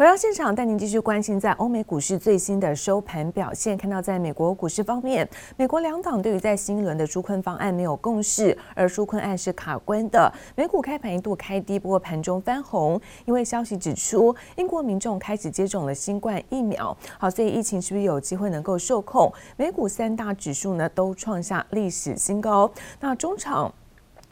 回到现场，带您继续关心在欧美股市最新的收盘表现。看到在美国股市方面，美国两党对于在新一轮的纾困方案没有共识，而纾困案是卡关的。美股开盘一度开低，不过盘中翻红，因为消息指出，英国民众开始接种了新冠疫苗。好，所以疫情是不是有机会能够受控？美股三大指数呢都创下历史新高。那中场。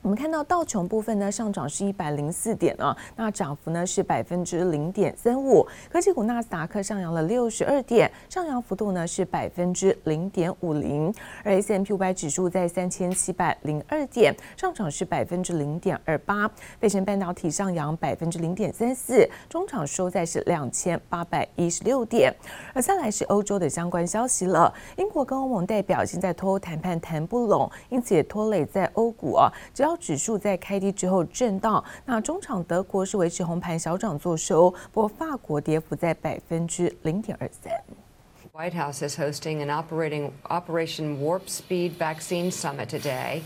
我们看到道琼部分呢上涨是一百零四点啊，那涨幅呢是百分之零点三五。科技股纳斯达克上扬了六十二点，上扬幅度呢是百分之零点五零。而 S M P 五百指数在三千七百零二点，上涨是百分之零点二八。费城半导体上扬百分之零点三四，中场收在是两千八百一十六点。而再来是欧洲的相关消息了，英国跟欧盟代表现在脱欧谈判谈不拢，因此也拖累在欧股啊，只要。指数在开低之后震荡，那中场德国是维持红盘小涨作收，不过法国跌幅在百分之零点二三。White House is hosting an operating Operation Warp Speed Vaccine Summit today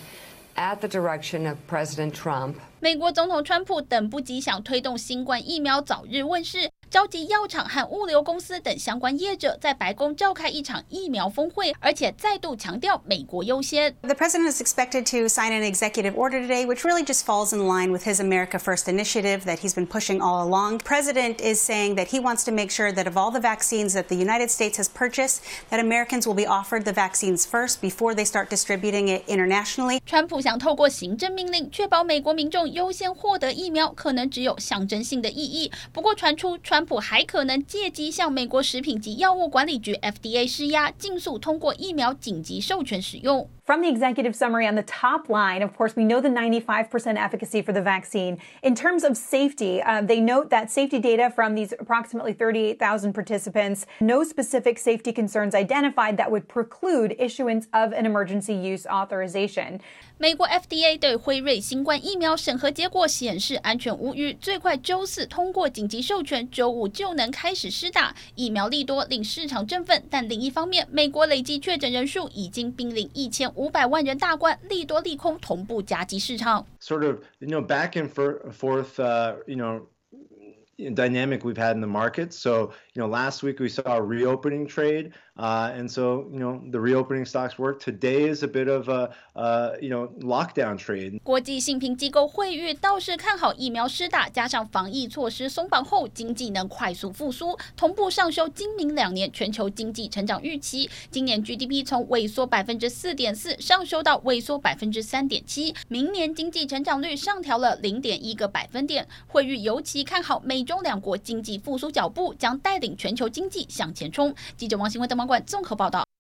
at the direction of President Trump. 美国总统川普等不及想推动新冠疫苗早日问世。召集药厂和物流公司等相关业者在白宫召开一场疫苗峰会，而且再度强调美国优先。The president is expected to sign an executive order today, which really just falls in line with his America First initiative that he's been pushing all along. The president is saying that he wants to make sure that of all the vaccines that the United States has purchased, that Americans will be offered the vaccines first before they start distributing it internationally. 川普想透过行政命令确保美国民众优先获得疫苗，可能只有象征性的意义。不过传出川。 川普还可能借机向美国食品及药物管理局 FDA 施压，尽速通过疫苗紧急授权使用。From the executive summary on the top line, of course, we know the 95% efficacy for the vaccine. In terms of safety, uh, they note that safety data from these approximately 38,000 participants, no specific safety concerns identified that would preclude issuance of an emergency use authorization. 美国 FDA 对辉瑞新冠疫苗审核结果显示安全无虞，最快周四通过紧急授权，周五就能开始施打。疫苗利多令市场振奋，但另一方面，美国累计确诊人数已经濒临一千五 百万人大关，利多利空同步夹击市场。Sort of, you know, back and forth, uh, you know, dynamic we've had in the market. So, you know, last week we saw a reopening trade. Uh, and so, you know, the reopening stocks work. Today is a bit of a, uh, you know, lockdown trade. 国际信评机构惠誉倒是看好疫苗施打，加上防疫措施松绑后，经济能快速复苏，同步上修今明两年全球经济成长预期。今年 GDP 从萎缩百分之四点四上修到萎缩百分之三点七，明年经济成长率上调了零点一个百分点。惠誉尤其看好美中两国经济复苏脚步将带领全球经济向前冲。记者王新文的。综合报道。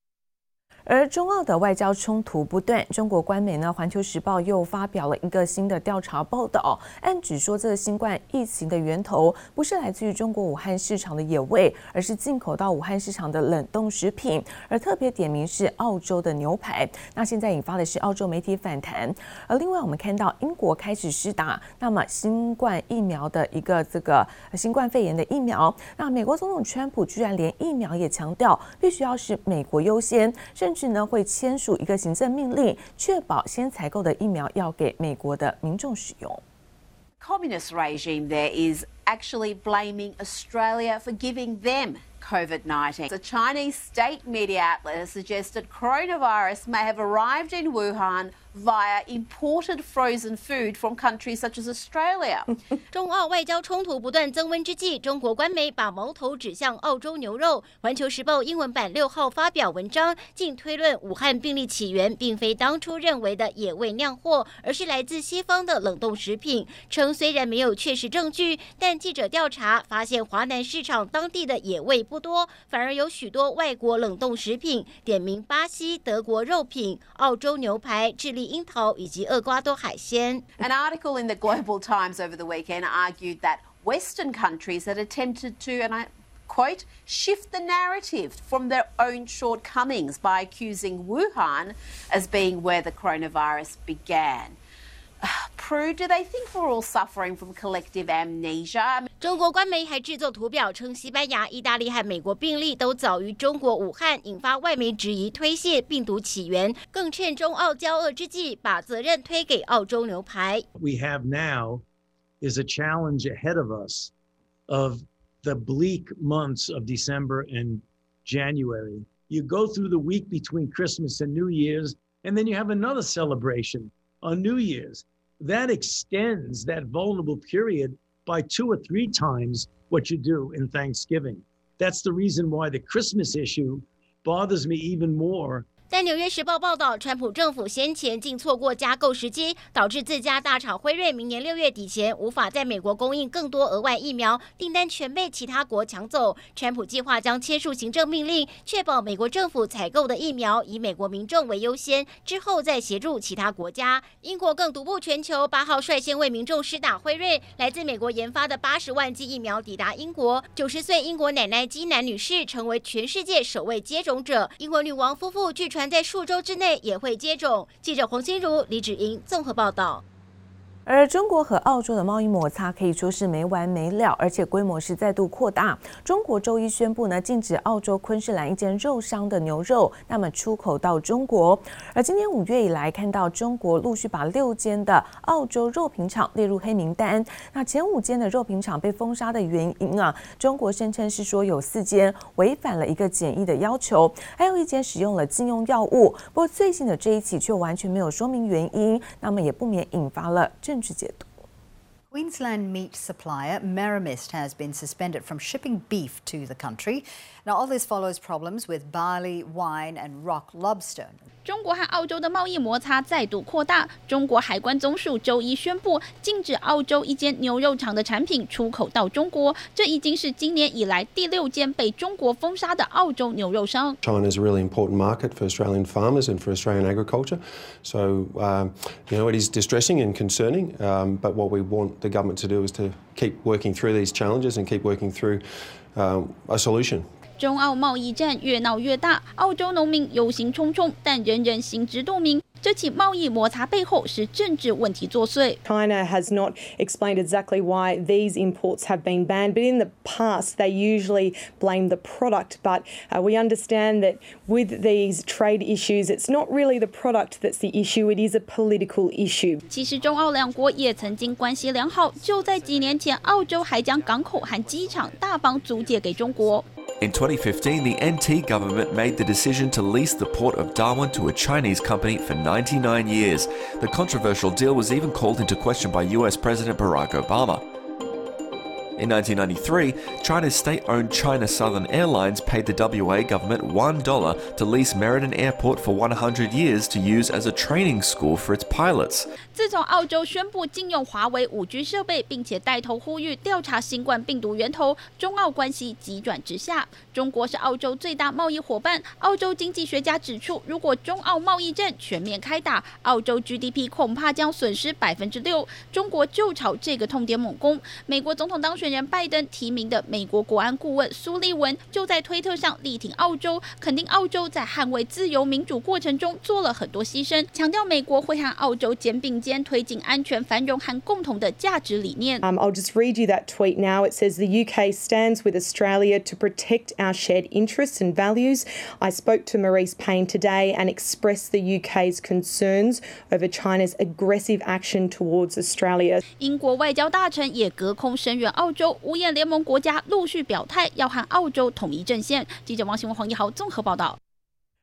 而中澳的外交冲突不断，中国官媒呢《环球时报》又发表了一个新的调查报道，暗指说这个新冠疫情的源头不是来自于中国武汉市场的野味，而是进口到武汉市场的冷冻食品，而特别点名是澳洲的牛排。那现在引发的是澳洲媒体反弹。而另外我们看到英国开始施打那么新冠疫苗的一个这个新冠肺炎的疫苗，那美国总统川普居然连疫苗也强调必须要是美国优先，甚甚至呢会签署一个行政命令，确保先采购的疫苗要给美国的民众使用。Communist regime there is actually blaming Australia for giving them COVID-19. The Chinese state media outlet has suggested coronavirus may have arrived in Wuhan via imported frozen food from countries such as Australia. 中澳外交冲突不断增温之际，中国官媒把矛头指向澳洲牛肉。环球时报英文版六号发表文章，竟推论武汉病例起源并非当初认为的野味酿货，而是来自西方的冷冻食品。称虽然没有确实证据，但记者调查发现，华南市场当地的野味不多，反而有许多外国冷冻食品，点名巴西、德国肉品、澳洲牛排、智利。樱桃以及厄瓜多海鲜。An article in the Global Times over the weekend argued that Western countries had attempted to, and I quote, shift the narrative from their own shortcomings by accusing Wuhan as being where the coronavirus began. Prue, do they think we're all suffering from collective amnesia? 中国官媒还制作图表称，西班牙、意大利和美国病例都早于中国武汉，引发外媒质疑推卸病毒起源，更趁中澳交恶之际，把责任推给澳洲牛排。We have now is a challenge ahead of us of the bleak months of December and January. You go through the week between Christmas and New Year's, and then you have another celebration on New Year's. That extends that vulnerable period by two or three times what you do in Thanksgiving. That's the reason why the Christmas issue bothers me even more 但《纽约时报》报道，川普政府先前竟错过加购时机，导致自家大厂辉瑞明年六月底前无法在美国供应更多额外疫苗，订单全被其他国抢走。川普计划将签署行政命令，确保美国政府采购的疫苗以美国民众为优先，之后再协助其他国家。英国更独步全球，八号率先为民众施打辉瑞来自美国研发的八十万剂疫苗抵达英国。九十岁英国奶奶基南女士成为全世界首位接种者。英国女王夫妇据传。在数周之内也会接种。记者黄心如、李芷莹综合报道。而中国和澳洲的贸易摩擦可以说是没完没了，而且规模是再度扩大。中国周一宣布呢，禁止澳洲昆士兰一间肉商的牛肉那么出口到中国。而今年五月以来，看到中国陆续把六间的澳洲肉品厂列入黑名单。那前五间的肉品厂被封杀的原因啊，中国声称是说有四间违反了一个检疫的要求，还有一间使用了禁用药物。不过最新的这一起却完全没有说明原因，那么也不免引发了。证据解读。Queensland meat supplier Meramist has been suspended from shipping beef to the country. Now, all this follows problems with barley, wine, and rock lobster. 中国和澳洲的贸易摩擦再度扩大。中国海关总署周一宣布，禁止澳洲一间牛肉厂的产品出口到中国。这已经是今年以来第六间被中国封杀的澳洲牛肉商。China is a really important market for Australian farmers and for Australian agriculture. So, um, you know, it is distressing and concerning. Um, but what we want the government to do is to keep working through these challenges and keep working through um, a solution. 中澳贸易战越闹越大，澳洲农民忧心忡忡，但人人心知肚明。 这起贸易摩擦背后是政治问题作祟。China has not explained exactly why these imports have been banned, but in the past they usually blame the product. But uh, we understand that with these trade issues, it's not really the product that's the issue, it is a political issue. 其实中澳两国也曾经关系良好，就在几年前，澳洲还将港口和机场大方租借给中国。In 2015, the NT government made the decision to lease the port of Darwin to a Chinese company for 99 years. The controversial deal was even called into question by US President Barack Obama. In 1993, China's state owned China Southern Airlines paid the WA government $1 to lease Meriden Airport for 100 years to use as a training school for its pilots. 自从澳洲宣布禁用华为 5G 设备，并且带头呼吁调查新冠病毒源头，中澳关系急转直下。中国是澳洲最大贸易伙伴，澳洲经济学家指出，如果中澳贸易战全面开打，澳洲 GDP 恐怕将损失百分之六。中国就朝这个痛点猛攻。美国总统当选 人拜登提名的美国国安顾问苏利文就在推特上力挺澳洲，肯定澳洲在捍卫自由民主过程中做了很多牺牲，强调美国会和澳洲肩并肩推进安全繁荣和共同的价值理念。Um, I'll just read you that tweet now. It says the UK stands with Australia to protect our shared interests and values. I spoke to Maurice Payne today and expressed the UK's concerns over China's aggressive action towards Australia. 英国外交大臣也隔空声援澳洲。五眼联盟国家陆续表态，要和澳洲统一阵线。记者王新文、黄一豪综合报道。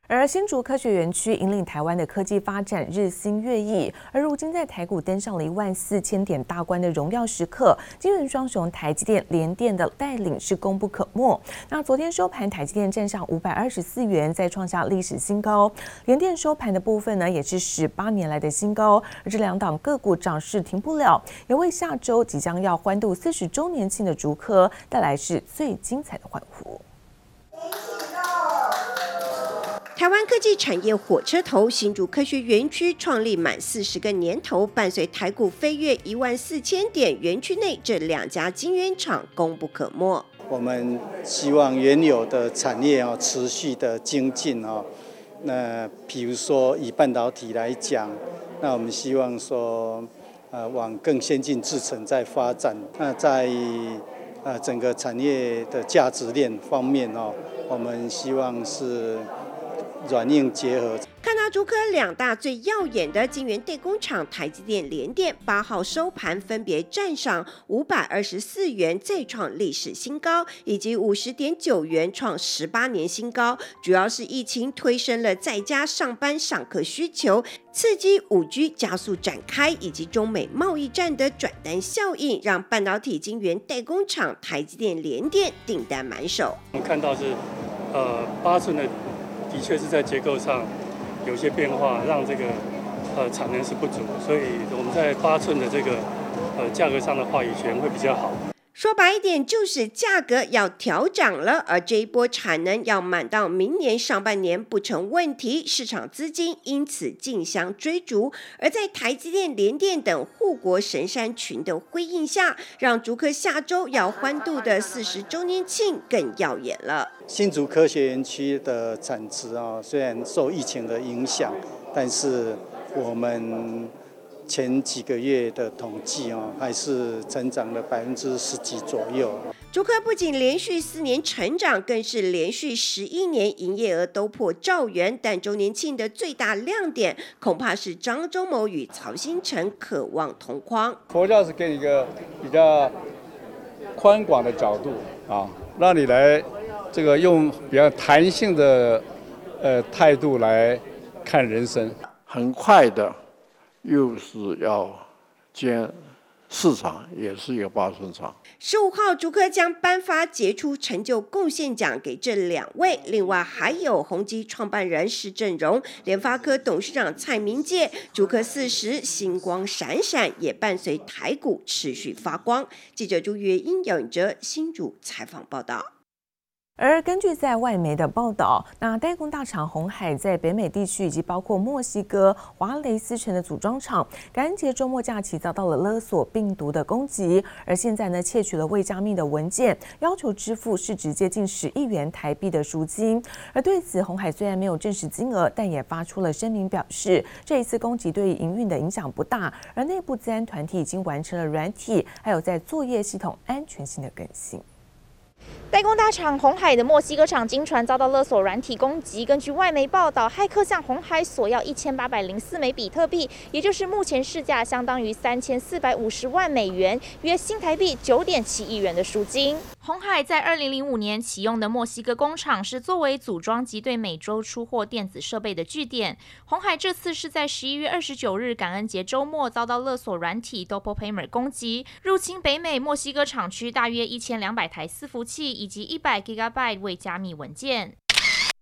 而新竹科学园区引领台湾的科技发展日新月异，而如今在台股登上了一万四千点大关的荣耀时刻，金元双雄台积电、联电的带领是功不可没。那昨天收盘，台积电站上五百二十四元，再创下历史新高。联电收盘的部分呢，也是十八年来的新高。而这两档个股涨势停不了，也为下周即将要欢度四十周年庆的竹科带来是最精彩的欢呼。台湾科技产业火车头新竹科学园区创立满四十个年头，伴随台股飞跃一万四千点，园区内这两家晶圆厂功不可没。我们希望原有的产业啊持续的精进啊。那比如说以半导体来讲，那我们希望说呃往更先进制程在发展。那在呃整个产业的价值链方面哦，我们希望是。软硬结合。看到竹科两大最耀眼的晶圆代工厂台积电、联电八号收盘分别站上五百二十四元，再创历史新高，以及五十点九元创十八年新高。主要是疫情推升了在家上班上课需求，刺激五 G 加速展开，以及中美贸易战的转单效应，让半导体晶圆代工厂台积电、联电订单满手。我们看到是，呃，八寸的的确是在结构上。有些变化，让这个呃产能是不足，所以我们在八寸的这个呃价格上的话语权会比较好。说白一点，就是价格要调涨了，而这一波产能要满到明年上半年不成问题，市场资金因此竞相追逐。而在台积电、联电等护国神山群的辉映下，让竹科下周要欢度的四十周年庆更耀眼了。新竹科学园区的产值啊，虽然受疫情的影响，但是我们。前几个月的统计哦，还是成长了百分之十几左右。竹科不仅连续四年成长，更是连续十一年营业额都破兆元。但周年庆的最大亮点，恐怕是张忠谋与曹兴诚渴望同框。佛教是给你一个比较宽广的角度啊，让你来这个用比较弹性的呃态度来看人生，很快的。又是要建市场，也是一个八寸厂。十五号，竹科将颁发杰出成就贡献奖给这两位，另外还有宏基创办人施振荣、联发科董事长蔡明介。竹科四十，星光闪闪，也伴随台股持续发光。记者朱月英、姚永哲新主采访报道。而根据在外媒的报道，那代工大厂红海在北美地区以及包括墨西哥华雷斯城的组装厂，感恩节周末假期遭到了勒索病毒的攻击，而现在呢，窃取了未加密的文件，要求支付市值接近十亿元台币的赎金。而对此，红海虽然没有证实金额，但也发出了声明表示，这一次攻击对营运的影响不大，而内部资安团体已经完成了软体还有在作业系统安全性的更新。代工大厂红海的墨西哥厂经传遭到勒索软体攻击。根据外媒报道，骇客向红海索要一千八百零四枚比特币，也就是目前市价相当于三千四百五十万美元，约新台币九点七亿元的赎金。鸿海在二零零五年启用的墨西哥工厂是作为组装及对美洲出货电子设备的据点。红海这次是在十一月二十九日感恩节周末遭到勒索软体 Doppelpaymer 攻击，入侵北美墨西哥厂区大约一千两百台伺服器。以及一百 Gigabyte 未加密文件。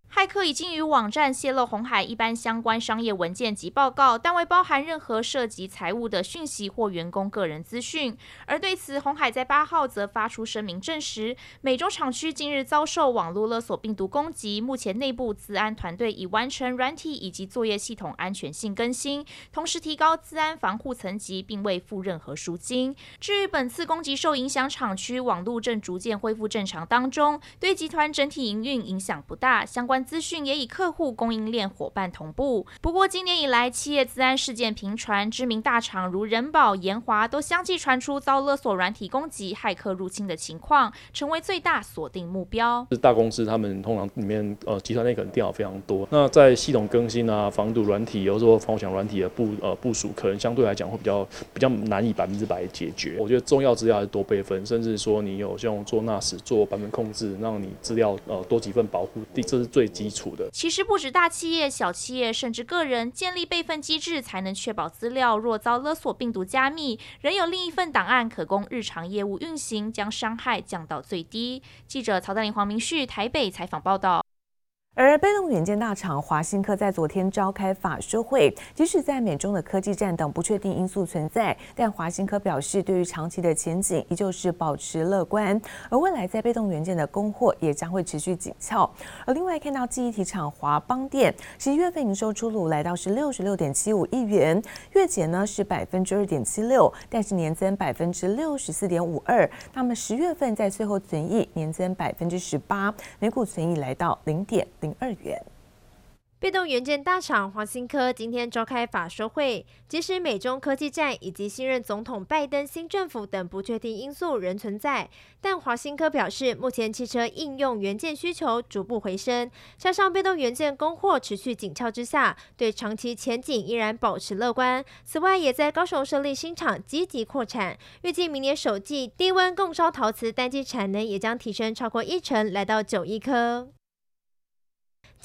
骇客已经与网站泄露红海一般相关商业文件及报告，但未包含任何涉及财务的讯息或员工个人资讯。而对此，红海在八号则发出声明证实，美洲厂区近日遭受网络勒索病毒攻击，目前内部资安团队已完成软体以及作业系统安全性更新，同时提高资安防护层级，并未付任何赎金。至于本次攻击受影响厂区网络正逐渐恢复正常当中，对集团整体营运影响不大，相关。资讯也与客户供应链伙伴同步。不过，今年以来，企业资安事件频传，知名大厂如人保、研华都相继传出遭勒索软体攻击、骇客入侵的情况，成为最大锁定目标。是大公司，他们通常里面呃集团内可能电脑非常多，那在系统更新啊、防毒软体，有时候防火墙软体的部呃部署，可能相对来讲会比较比较难以百分之百解决。我觉得重要资料还是多备份，甚至说你有像做 NAS 做版本控制，让你资料呃多几份保护，这是最。基础的，其实不止大企业、小企业，甚至个人建立备份机制，才能确保资料若遭勒索病毒加密，仍有另一份档案可供日常业务运行，将伤害降到最低。记者曹丹林、黄明旭台北采访报道。而被动元件大厂华新科在昨天召开法说会，即使在美中的科技战等不确定因素存在，但华新科表示，对于长期的前景依旧是保持乐观，而未来在被动元件的供货也将会持续紧俏。而另外看到记忆体厂华邦电，十一月份营收出炉来到是六十六点七五亿元，月减呢是百分之二点七六，但是年增百分之六十四点五二。那么十月份在最后存益年增百分之十八，每股存益来到零点零二元。被动元件大厂华新科今天召开法说会，即使美中科技战以及新任总统拜登新政府等不确定因素仍存在，但华新科表示，目前汽车应用元件需求逐步回升，加上被动元件供货持续紧俏之下，对长期前景依然保持乐观。此外，也在高雄设立新厂，积极扩产，预计明年首季低温共烧陶瓷单机产能也将提升超过一成，来到九亿颗。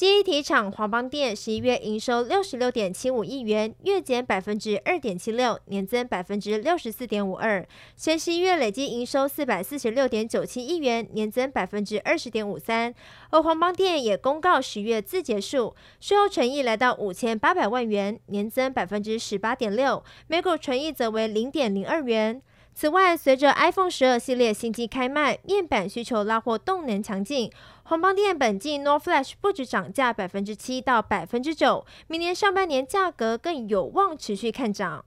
记忆体厂华邦电十一月营收六十六点七五亿元，月减百分之二点七六，年增百分之六十四点五二。前十一月累计营收四百四十六点九七亿元，年增百分之二十点五三。而华邦电也公告十月自结束，税后纯益来到五千八百万元，年增百分之十八点六，每股纯益则为零点零二元。此外，随着 iPhone 十二系列新机开卖，面板需求拉货动能强劲。红邦电本季 NOR Flash 不止涨价百分之七到百分之九，明年上半年价格更有望持续看涨。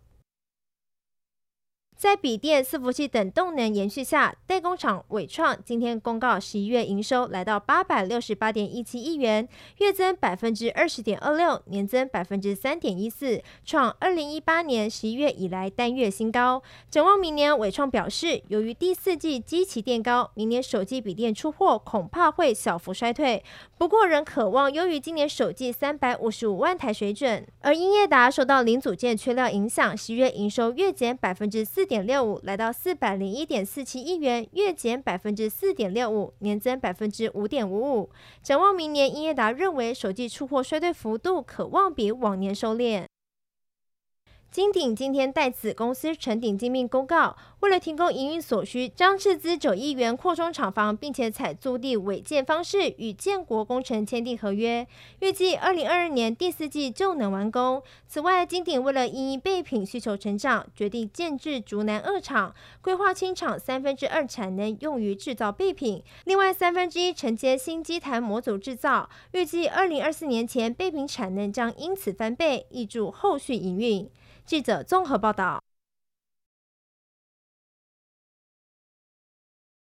在笔电、伺服器等动能延续下，代工厂伟创今天公告，十一月营收来到八百六十八点一七亿元，月增百分之二十点二六，年增百分之三点一四，创二零一八年十一月以来单月新高。展望明年，伟创表示，由于第四季基期垫高，明年首季笔电出货恐怕会小幅衰退，不过仍可望优于今年首季三百五十五万台水准。而英业达受到零组件缺料影响，十月营收月减百分之四。点六五来到四百零一点四七亿元，月减百分之四点六五，年增百分之五点五五。展望明年，英业达认为首季出货衰退幅度可望比往年收敛。金鼎今天代子公司成鼎精密公告，为了提供营运所需，将斥资九亿元扩充厂房，并且采租地违建方式与建国工程签订合约，预计二零二二年第四季就能完工。此外，金鼎为了因应备品需求成长，决定建置竹南二厂，规划清厂三分之二产能用于制造备品，另外三分之一承接新机台模组制造，预计二零二四年前备品产能将因此翻倍，挹注后续营运。记者综合报道。